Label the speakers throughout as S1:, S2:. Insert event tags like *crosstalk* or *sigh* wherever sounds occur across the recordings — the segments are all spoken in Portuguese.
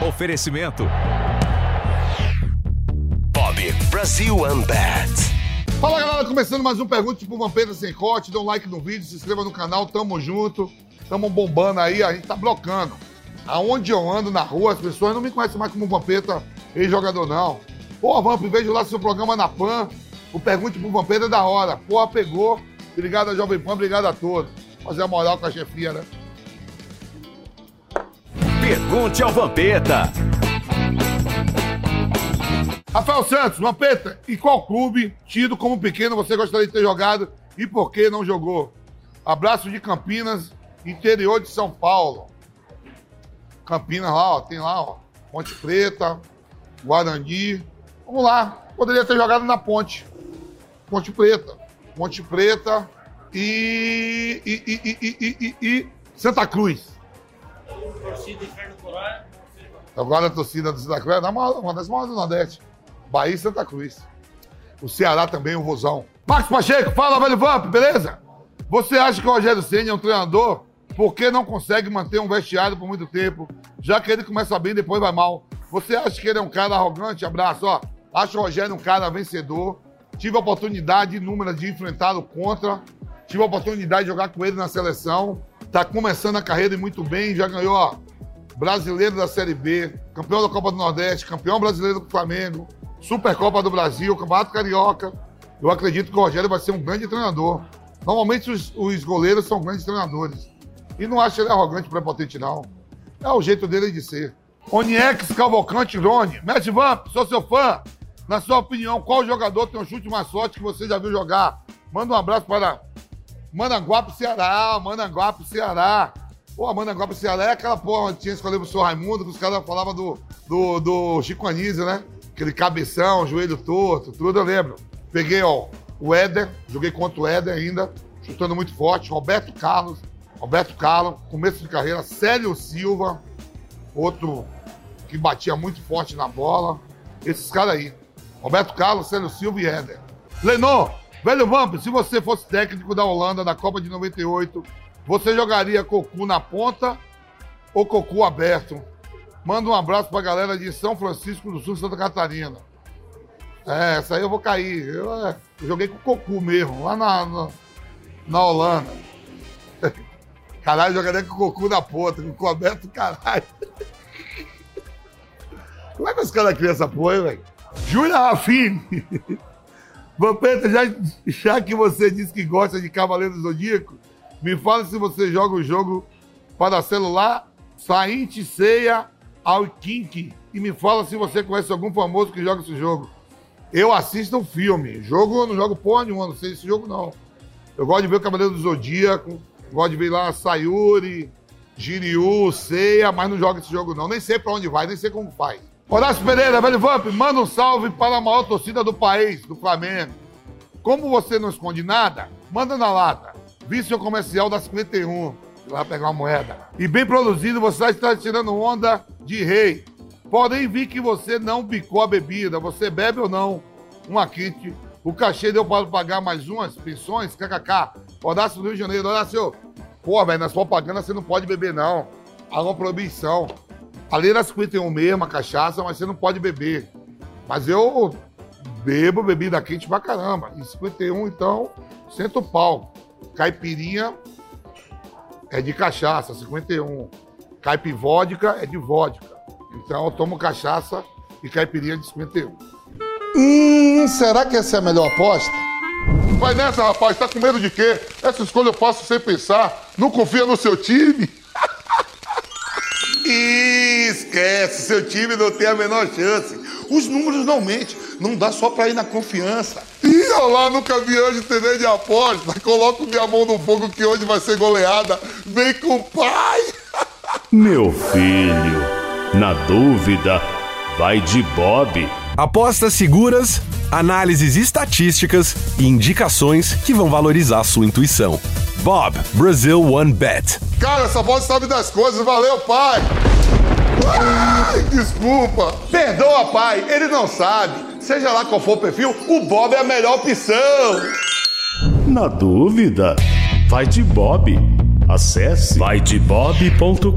S1: Oferecimento.
S2: Bob Brasil Unbat.
S3: Fala galera, começando mais um Pergunte pro Vampeta Sem Corte. Dê um like no vídeo, se inscreva no canal, tamo junto. Tamo bombando aí, a gente tá blocando. Aonde eu ando na rua, as pessoas não me conhecem mais como Vampeta ex-jogador, não. Pô, Vamp, vejo lá seu programa na PAN. O Pergunte pro Vampeta é da hora. Porra, pegou. Obrigado a Jovem Pan, obrigado a todos. Fazer a moral com a chefia, né?
S1: Pergunte ao Vampeta.
S3: Rafael Santos, Vampeta, e qual clube, tido como pequeno, você gostaria de ter jogado e por que não jogou? Abraço de Campinas, interior de São Paulo. Campinas lá, ó, tem lá, ó, Ponte Preta, Guarani. Vamos lá, poderia ter jogado na Ponte. Ponte Preta. Ponte Preta e, e, e, e, e, e, e Santa Cruz.
S4: Torcida Inferno
S3: Agora a torcida do Santa Cruz é uma, das maiores do Nordeste. Bahia e Santa Cruz. O Ceará também, o Rosão. Marcos Pacheco, fala, velho Vamp, beleza? Você acha que o Rogério Senna é um treinador porque não consegue manter um vestiário por muito tempo, já que ele começa bem e depois vai mal? Você acha que ele é um cara arrogante? Abraço, ó. Acho o Rogério um cara vencedor. Tive a oportunidade inúmera de enfrentá-lo contra. Tive a oportunidade de jogar com ele na seleção. Tá começando a carreira e muito bem. Já ganhou, ó, brasileiro da Série B, campeão da Copa do Nordeste, campeão brasileiro do Flamengo, Supercopa do Brasil, Campeonato Carioca. Eu acredito que o Rogério vai ser um grande treinador. Normalmente os, os goleiros são grandes treinadores. E não acho ele arrogante, prepotente, não. É o jeito dele de ser. Oniex, Cavalcante, Rony. Mestre Vamp, sou seu fã. Na sua opinião, qual jogador tem um chute mais sorte que você já viu jogar? Manda um abraço para Mananguape, Ceará. Mananguape, Ceará. Pô, Mananguape, Ceará é aquela porra tinha escolhido o senhor Raimundo, que os caras falavam do, do, do Chico Anísio, né? Aquele cabeção, joelho torto, tudo eu lembro. Peguei, ó, o Éder, joguei contra o Éder ainda, chutando muito forte. Roberto Carlos, Roberto Carlos, começo de carreira. Célio Silva, outro que batia muito forte na bola. Esses caras aí. Roberto Carlos, Célio Silva e Éder. Lenor, velho Vamp, se você fosse técnico da Holanda na Copa de 98, você jogaria Cocu na ponta ou Cocu aberto? Manda um abraço pra galera de São Francisco do Sul, Santa Catarina. É, essa aí eu vou cair. Eu, é, eu joguei com o Cocu mesmo, lá na, na, na Holanda. *laughs* Caralho, jogaria com o Cocu na ponta, com o Cocu aberto, caralho. Como é que os caras criam essa porra, velho? Júlia Rafine. *laughs* Vampeta, já, já que você disse que gosta de Cavaleiro do Zodíaco, me fala se você joga o jogo para celular, Saint Ceia ao Kink. E me fala se você conhece algum famoso que joga esse jogo. Eu assisto um filme. Jogo, eu não jogo porra nenhuma, não sei esse jogo não. Eu gosto de ver o Cavaleiro do Zodíaco, gosto de ver lá Sayuri, Jiryu, Ceia, mas não jogo esse jogo não. Nem sei pra onde vai, nem sei como faz. Horácio Pereira, velho Vamp, manda um salve para a maior torcida do país, do Flamengo. Como você não esconde nada, manda na lata. Vício comercial da 51. Vai pegar uma moeda. E bem produzido, você está tirando onda de rei. Podem vir que você não bicou a bebida. Você bebe ou não? Uma kit. O cachê deu para pagar mais umas pensões? KKK. Horácio do Rio de Janeiro. Horácio, pô, velho, nas propagandas você não pode beber, não. Há uma proibição. A lei era 51 mesmo, a cachaça, mas você não pode beber. Mas eu bebo bebida quente pra caramba. E 51, então, senta o pau. Caipirinha é de cachaça, 51. Caipivódica é de vodka. Então eu tomo cachaça e caipirinha de 51.
S5: Hum, será que essa é a melhor aposta?
S3: Vai nessa, rapaz, tá com medo de quê? Essa escolha eu faço sem pensar. Não confia no seu time? *laughs* Esquece, seu time não tem a menor chance. Os números não mentem, não dá só pra ir na confiança. Ih, olha lá, nunca vi hoje TV de aposta. Coloco minha mão no fogo que hoje vai ser goleada. Vem com o pai. *laughs*
S6: Meu filho, na dúvida, vai de Bob.
S2: Apostas seguras, análises estatísticas e indicações que vão valorizar sua intuição. Bob Brasil One Bet.
S3: Cara, essa voz sabe das coisas. Valeu, pai. Ai, desculpa. Perdoa, pai. Ele não sabe. Seja lá qual for o perfil, o Bob é a melhor opção.
S6: Na dúvida, vai de Bob. Acesse vaidebob.com.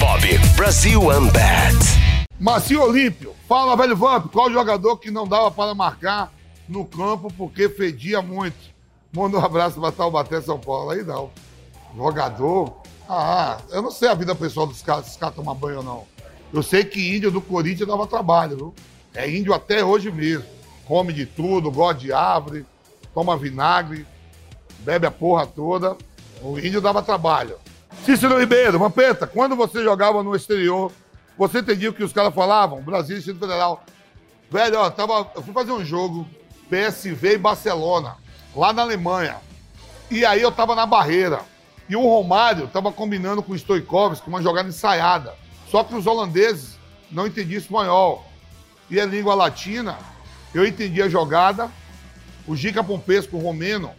S1: Bob Brasil Unbat.
S3: Macio Olímpio, fala, velho Vamp, qual jogador que não dava para marcar no campo porque fedia muito? Manda um abraço para Taubaté, São Paulo. Aí não. Jogador? Ah, eu não sei a vida pessoal dos caras, se os caras tomam banho ou não. Eu sei que índio do Corinthians dava trabalho, viu? É índio até hoje mesmo. Come de tudo, gosta de árvore, toma vinagre, bebe a porra toda. O índio dava trabalho. Cícero Ribeiro, Vampeta, quando você jogava no exterior, você entendia o que os caras falavam? Brasil Distrito Federal. Velho, ó, tava, eu fui fazer um jogo, PSV e Barcelona, lá na Alemanha. E aí eu tava na barreira. E o Romário tava combinando com o Stoikovski uma jogada ensaiada. Só que os holandeses não entendiam espanhol. E a língua latina, eu entendi a jogada. O Gica Pompesco, o romeno,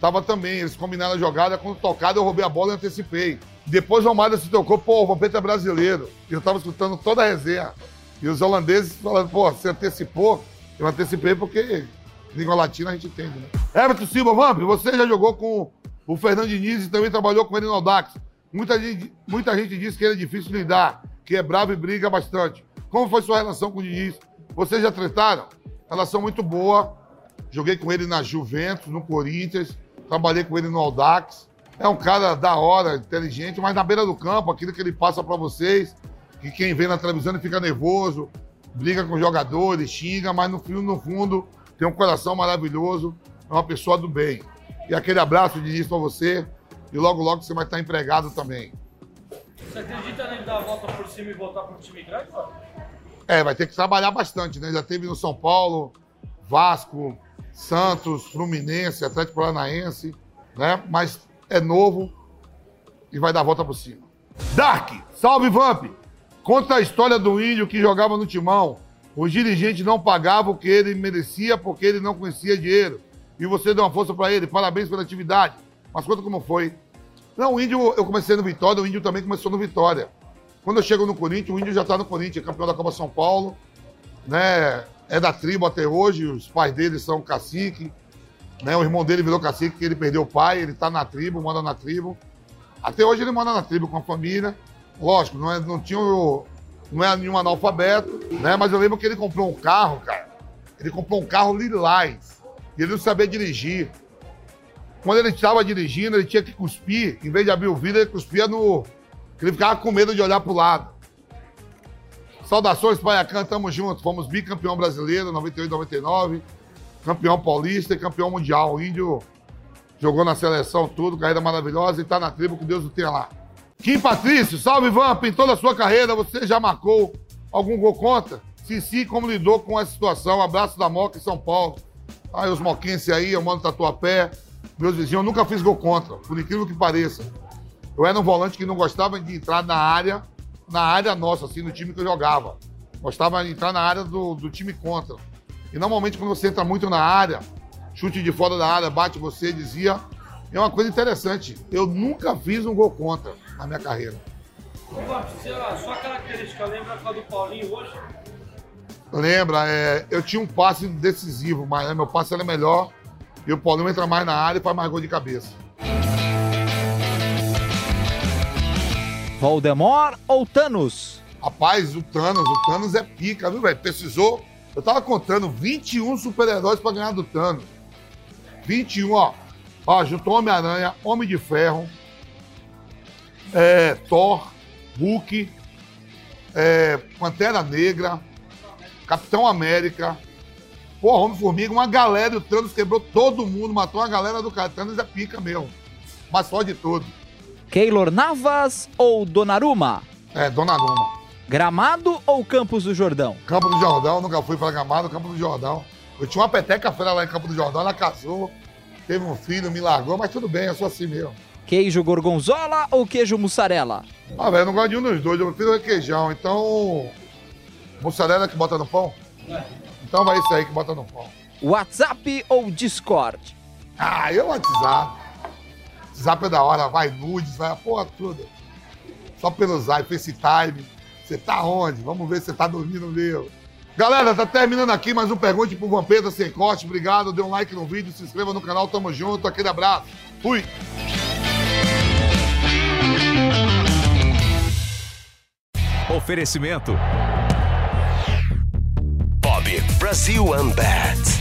S3: tava também. Eles combinaram a jogada. Quando tocado, eu roubei a bola e antecipei. Depois o Romário se tocou, pô, o Vampeta é brasileiro. E eu tava escutando toda a resenha. E os holandeses falando, pô, você antecipou? Eu antecipei porque língua latina a gente entende, né? Everton Silva, Vamp, você já jogou com o Fernando Diniz e também trabalhou com ele no Audax. Muita gente, muita gente diz que ele é difícil de lidar, que é bravo e briga bastante. Como foi sua relação com o Diniz? Vocês já trataram? Relação muito boa. Joguei com ele na Juventus, no Corinthians, trabalhei com ele no Audax. É um cara da hora, inteligente, mas na beira do campo, aquilo que ele passa para vocês, que quem vê na televisão ele fica nervoso, briga com jogadores, xinga, mas no fundo, no fundo, tem um coração maravilhoso, é uma pessoa do bem. E aquele abraço de início para você, e logo, logo você vai estar empregado também.
S4: Você acredita nele dar a volta por cima e voltar para um time grande, mano?
S3: É, vai ter que trabalhar bastante, né? Já teve no São Paulo, Vasco, Santos, Fluminense, Atlético Paranaense, né? Mas é novo e vai dar a volta por cima. Dark, salve Vamp! Conta a história do índio que jogava no timão. Os dirigentes não pagavam o que ele merecia porque ele não conhecia dinheiro. E você deu uma força para ele. Parabéns pela atividade. Mas conta como foi. Não, o índio, eu comecei no Vitória, o índio também começou no Vitória. Quando eu chego no Corinthians, o índio já está no Corinthians, é campeão da Copa São Paulo, né? É da tribo até hoje, os pais dele são cacique, né? O irmão dele virou cacique, que ele perdeu o pai, ele está na tribo, mora na tribo. Até hoje ele mora na tribo com a família. Lógico, não, é, não tinha o, não é nenhum analfabeto, né? Mas eu lembro que ele comprou um carro, cara. Ele comprou um carro lilás. E ele não sabia dirigir. Quando ele estava dirigindo, ele tinha que cuspir. Em vez de abrir o vidro, ele cuspia no. Ele ficava com medo de olhar pro lado. Saudações, Paiacan, tamo junto. Fomos bicampeão brasileiro, 98, 99. Campeão paulista e campeão mundial. O índio jogou na seleção, tudo, carreira maravilhosa e tá na tribo, que Deus o tenha lá. Kim Patrício, salve Vamp, em toda a sua carreira você já marcou algum gol contra? Se sim, como lidou com essa situação? Abraço da Moca em São Paulo. Aí os moquenses aí, eu mando tatuapé. Meus vizinhos, eu nunca fiz gol contra, por incrível que pareça. Eu era um volante que não gostava de entrar na área, na área nossa, assim, no time que eu jogava. Gostava de entrar na área do, do time contra. E normalmente quando você entra muito na área, chute de fora da área, bate você, dizia. É uma coisa interessante. Eu nunca fiz um gol contra na minha carreira.
S4: Ô, Vamp, se a sua característica lembra a do Paulinho hoje?
S3: Lembra, é, eu tinha um passe decisivo, mas né, meu passe era melhor. E o Paulinho entra mais na área e faz mais gol de cabeça.
S7: Voldemort ou Thanos?
S3: Rapaz, o Thanos, o Thanos é pica, viu, velho? Precisou. Eu tava contando 21 super-heróis pra ganhar do Thanos. 21, ó. Ó, juntou Homem-Aranha, Homem de Ferro, é, Thor, Hulk, é, Pantera Negra, Capitão América, porra, Homem-Formiga, uma galera, o Thanos quebrou todo mundo, matou a galera do cara. Thanos é pica mesmo. Mas só de todo.
S7: Keylor Navas ou Donnarumma?
S3: É, Donnarumma.
S7: Gramado ou Campos do Jordão?
S3: Campo do Jordão, nunca fui pra Gramado, Campo do Jordão. Eu tinha uma peteca feira lá em Campo do Jordão, ela casou, teve um filho, me largou, mas tudo bem, eu sou assim mesmo.
S7: Queijo gorgonzola ou queijo mussarela?
S3: Ah, velho, eu não gosto de um dos dois, eu prefiro requeijão, então. Mussarela que bota no pão? Então vai isso aí que bota no pão.
S7: WhatsApp ou Discord?
S3: Ah, eu WhatsApp. Zap é da hora, vai nudes, vai a porra toda. Só pelo Zap, FaceTime. Você tá onde? Vamos ver se você tá dormindo mesmo. Galera, tá terminando aqui mais um Pergunte pro Vampeta Sem Corte. Obrigado, dê um like no vídeo, se inscreva no canal, tamo junto, aquele abraço. Fui!
S2: Oferecimento
S1: Bob Brasil Unbat